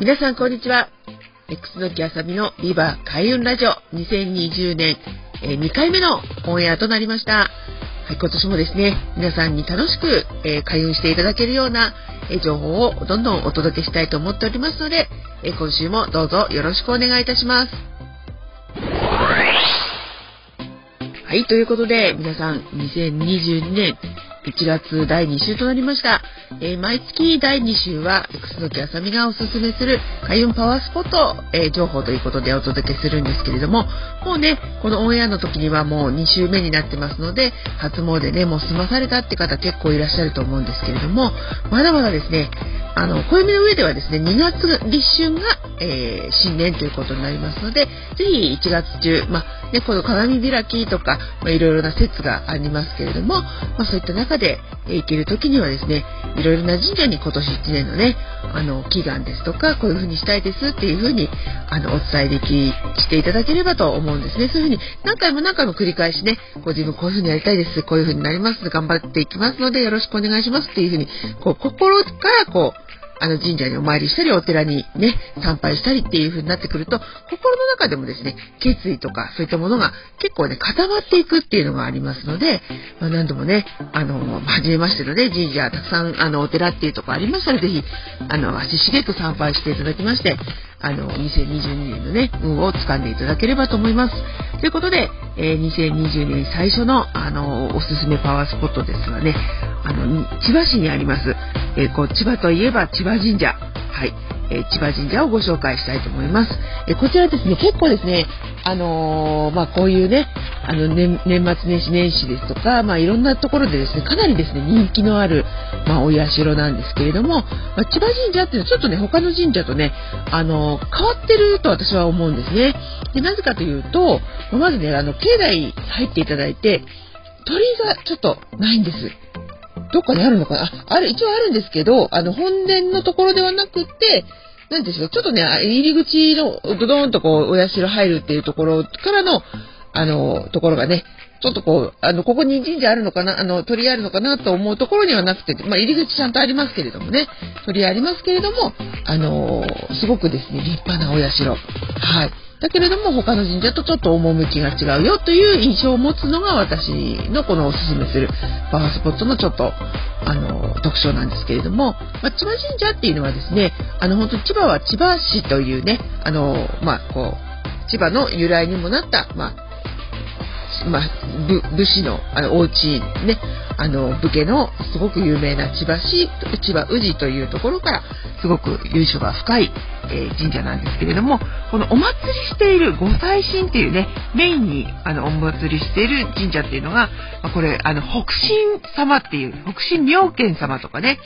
皆さんこんにちは。楠木あさみのビバ開運ラジオ2020年2回目のオンエアとなりました。はい、今年もですね、皆さんに楽しく、え開運していただけるような、え情報をどんどんお届けしたいと思っておりますので、え今週もどうぞよろしくお願いいたします。はい、ということで、皆さん、2022年1月第2週となりました。えー、毎月第2週は、楠木あさみがおすすめする開運パワースポット、えー、情報ということでお届けするんですけれども、もうね、このオンエアの時にはもう2週目になってますので、初詣ね、もう済まされたって方結構いらっしゃると思うんですけれども、まだまだですね、あの、暦の上ではですね、2月立春が、えー、新年ということになりますので、ぜひ1月中、まあ、ね、この鏡開きとか、まあ、いろいろな説がありますけれども、まあ、そういった中で、えー、行ける時にはですね、いろいろな神社に今年1年のね、あの、祈願ですとか、こういう風にしたいですっていう風に、あの、お伝えでき、していただければと思うんですね。そういう風に、何回も何回も繰り返しね、ご自分こういう風にやりたいです、こういう風になります、頑張っていきますので、よろしくお願いしますっていう風に、こう、心からこう、あの神社にお参りしたり、お寺にね、参拝したりっていう風になってくると、心の中でもですね、決意とかそういったものが結構ね、固まっていくっていうのがありますので、まあ、何度もね、あの、初めましてのね、神社、たくさん、あの、お寺っていうとこありましたら、ぜひ、あの、足しげく参拝していただきまして、あの、2022年のね、運を掴んでいただければと思います。ということで、えー、2020年最初の、あの、おすすめパワースポットですがね、あの、千葉市にあります、えー、こう、千葉といえば千葉神社。はい。え千葉神社をご紹介したいと思います。えこちらですね、結構ですね、あの、まあ、こういうね、あの年、末年始年始ですとか、まあ、いろんなところでですね、かなりですね、人気のある、まあ、お社なんですけれども、ま、千葉神社っていうのはちょっとね、他の神社とね、あの、変わってると私は思うんですね。で、なぜかというと、まずね、あの、境内入っていただいて、鳥居がちょっとないんです。どっかにあるのかな？あ、ある、一応あるんですけど、あの、本殿のところではなくて、なんでしょう、ちょっとね、入り口の、ドドーンとこう、お社入るっていうところからの、あの、ところがね、ちょっとこう、あの、ここに神社あるのかな、あの、鳥居あるのかなと思うところにはなくて、まあ、入り口ちゃんとありますけれどもね、鳥居ありますけれども、あのすごくですね、立派なお社。はい。だけれども他の神社とちょっと趣が違うよという印象を持つのが私のこのおすすめするパワースポットのちょっとあの特徴なんですけれども、まあ、千葉神社っていうのはですねあの本当に千葉は千葉市というねあのまあこう千葉の由来にもなった、まあ、まあ、武士のあのお家ね、あの武家のすごく有名な千葉市、千葉宇治というところからすごく由緒が深い、えー、神社なんですけれども、このお祭りしている御祭神っていうね、メインにあのお祭りしている神社っていうのが、まあ、これ、あの、北神様っていう、北神妙見様とかね、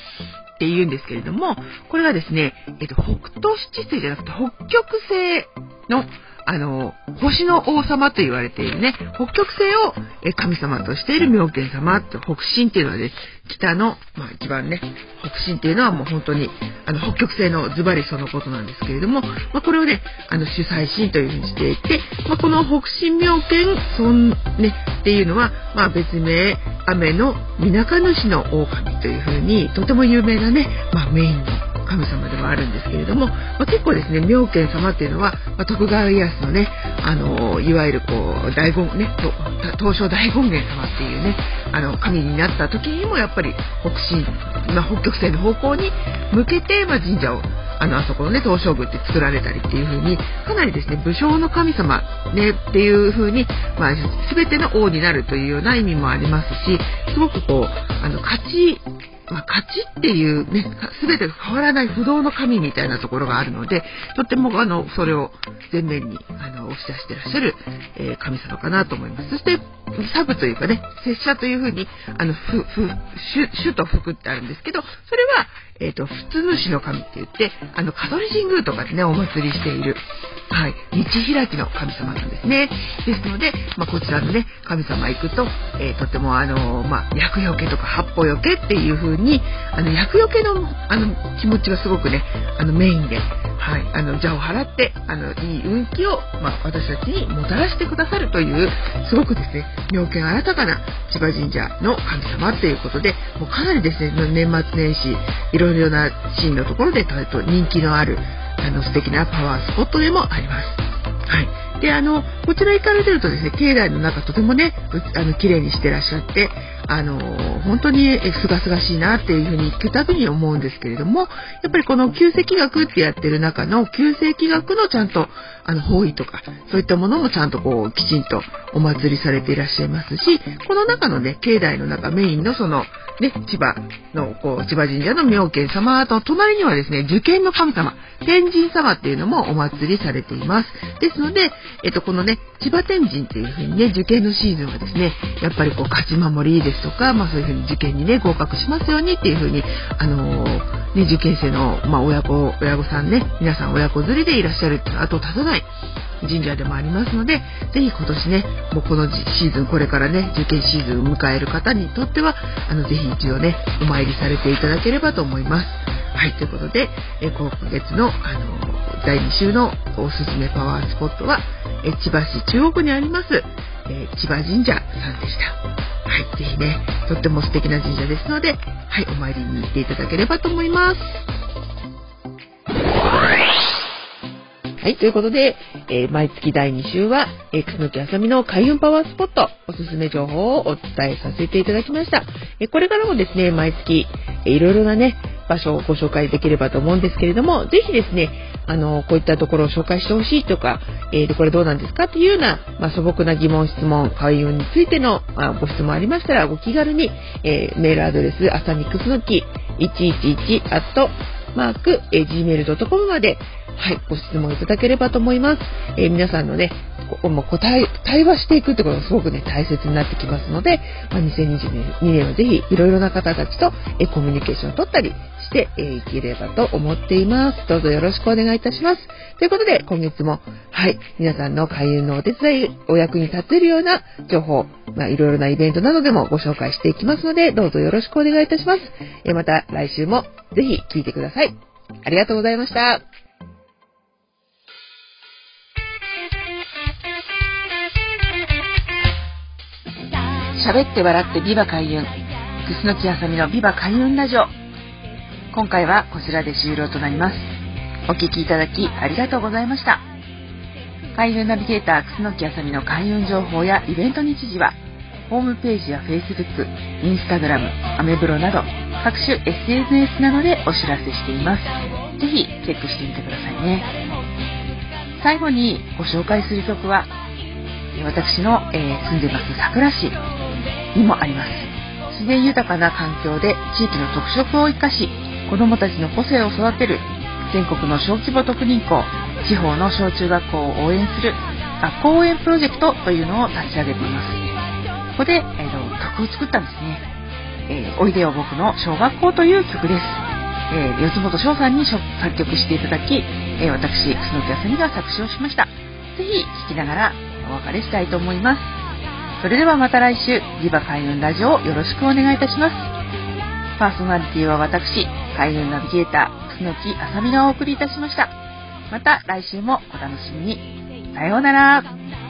って言うんですけれども、これがですね、えっと、北斗七星じゃなくて北極星のあの、星の王様と言われているね、北極星を神様としている妙見様って北神っていうのはね、北の、まあ一番ね、北神っていうのはもう本当に、あの、北極星のズバリそのことなんですけれども、まあこれをね、あの、主催神というふうにしていて、まあこの北神妙見孫ね、っていうのは、まあ別名、雨の水中主の狼というふうに、とても有名なね、まあメインの神様ではあるんですけれども、まあ、結構ですね妙見様っていうのは、まあ、徳川家康のねあのいわゆるこう大権ね東照大権現様っていうねあの神になった時にもやっぱり北進、まあ、北極星の方向に向けて、ま神社をあのあそこのね東照宮って作られたりっていう風にかなりですね武将の神様ねっていう風にまあ全ての王になるというような意味もありますしすごくこうあの勝ちまあ、勝ちっていうね、全てが変わらない不動の神みたいなところがあるので、とってもあの、それを前面にあの押し出してらっしゃる、えー、神様かなと思います。そして、サブというかね、拙者というふうに、あの、ふ、ふ、主と福ってあるんですけど、それは、えっ、ー、と、普通主の神って言って、あの、香取神宮とかでね、お祭りしている、はい、道開きの神様なんですね。ですので、まあ、こちらのね、神様行くと、えー、とてもあの、まあ、厄除けとか八方除けっていう風に、あの、厄除けの、あの、気持ちがすごくね、あの、メインで、はい、あの、邪を払って、あの、いい運気を、まあ、私たちにもたらしてくださるという、すごくですね、妙見新たかな千葉神社の神様っていうことで、もうかなりですね、年末年始、いろいろなシーンのところで、と人気のある、あの素敵なパワースポットでもあります。はい。で、あの、こちら行かれてるとですね、境内の中とてもね、あの、綺麗にしてらっしゃって、あの、本当にすがすがしいなっていうふうに聞くたびに思うんですけれども、やっぱりこの旧石学ってやってる中の旧世紀学のちゃんと、あの、方位とか、そういったものもちゃんとこう、きちんとお祭りされていらっしゃいますし、この中のね、境内の中メインのその、ね、千葉の、こう、千葉神社の妙見様と、隣にはですね、受験の神様、天神様っていうのもお祭りされています。ですので、えっと、このね、千葉天神っていう風にね、受験のシーズンはですね、やっぱりこう、勝ち守りですとか、まあそういう風に受験にね、合格しますようにっていう風に、あのー、ね、受験生の、まあ親子、親御さんね、皆さん親子連れでいらっしゃるっていう後を絶たない神社でもありますので、ぜひ今年ね、もうこのシーズン、これからね、受験シーズンを迎える方にとっては、あの、ぜひ一度ね、お参りされていただければと思います。はい、ということで、え今月の、あの、第2週のおすすめパワースポットは、え千葉市中央区にあります、え千葉神社さんでした。はい、ぜひね、とっても素敵な神社ですので、はい、お参りに行っていただければと思います。はい、ということで、えー、毎月第2週は、えー、楠木あさみの開運パワースポット、おすすめ情報をお伝えさせていただきました。えー、これからもですね、毎月、えー、いろいろなね、場所をご紹介できればと思うんですけれども、ぜひですね、あの、こういったところを紹介してほしいとか、えー、これどうなんですか？っていうような、まあ、素朴な疑問、質問、開運についての、まあ、ご質問ありましたら、ご気軽に、えー、メールアドレス、あさみくすのき111アットマーク、えー、gmail.com まで、はい、ご質問いただければと思います。えー、皆さんのね、もう答え、対話していくってことがすごくね、大切になってきますので、まあ、2022年はぜひいろいろな方たちとえコミュニケーションを取ったりしていければと思っています。どうぞよろしくお願いいたします。ということで、今月も、はい、皆さんの開運のお手伝い、お役に立てるような情報、まあ、いろいろなイベントなどでもご紹介していきますので、どうぞよろしくお願いいたします。えまた来週もぜひ聞いてください。ありがとうございました。喋って笑ってビバ開運。楠木あさみのビバ開運ラジオ。今回はこちらで終了となります。お聴きいただきありがとうございました。開運ナビゲーター楠木あさみの開運情報やイベント日時は、ホームページや Facebook、Instagram、アメブロなど各種 SNS などでお知らせしています。ぜひチェックしてみてくださいね。最後にご紹介する曲は、私の、えー、住んでます桜市にもあります。自然豊かな環境で地域の特色を生かし、子どもたちの個性を育てる全国の小規模特任校、地方の小中学校を応援する学校応援プロジェクトというのを立ち上げています。ここで、えーと、曲を作ったんですね。えー、おいでよ僕の小学校という曲です。えー、四本翔さんに作曲していただき、えー、私、楠木あさみが作詞をしました。ぜひ聴きながらお別れしたいと思います。それではまた来週、リバ開運ラジオをよろしくお願いいたします。パーソナリティは私、開運ナビゲーター、楠木あさみがお送りいたしました。また来週もお楽しみに。さようなら。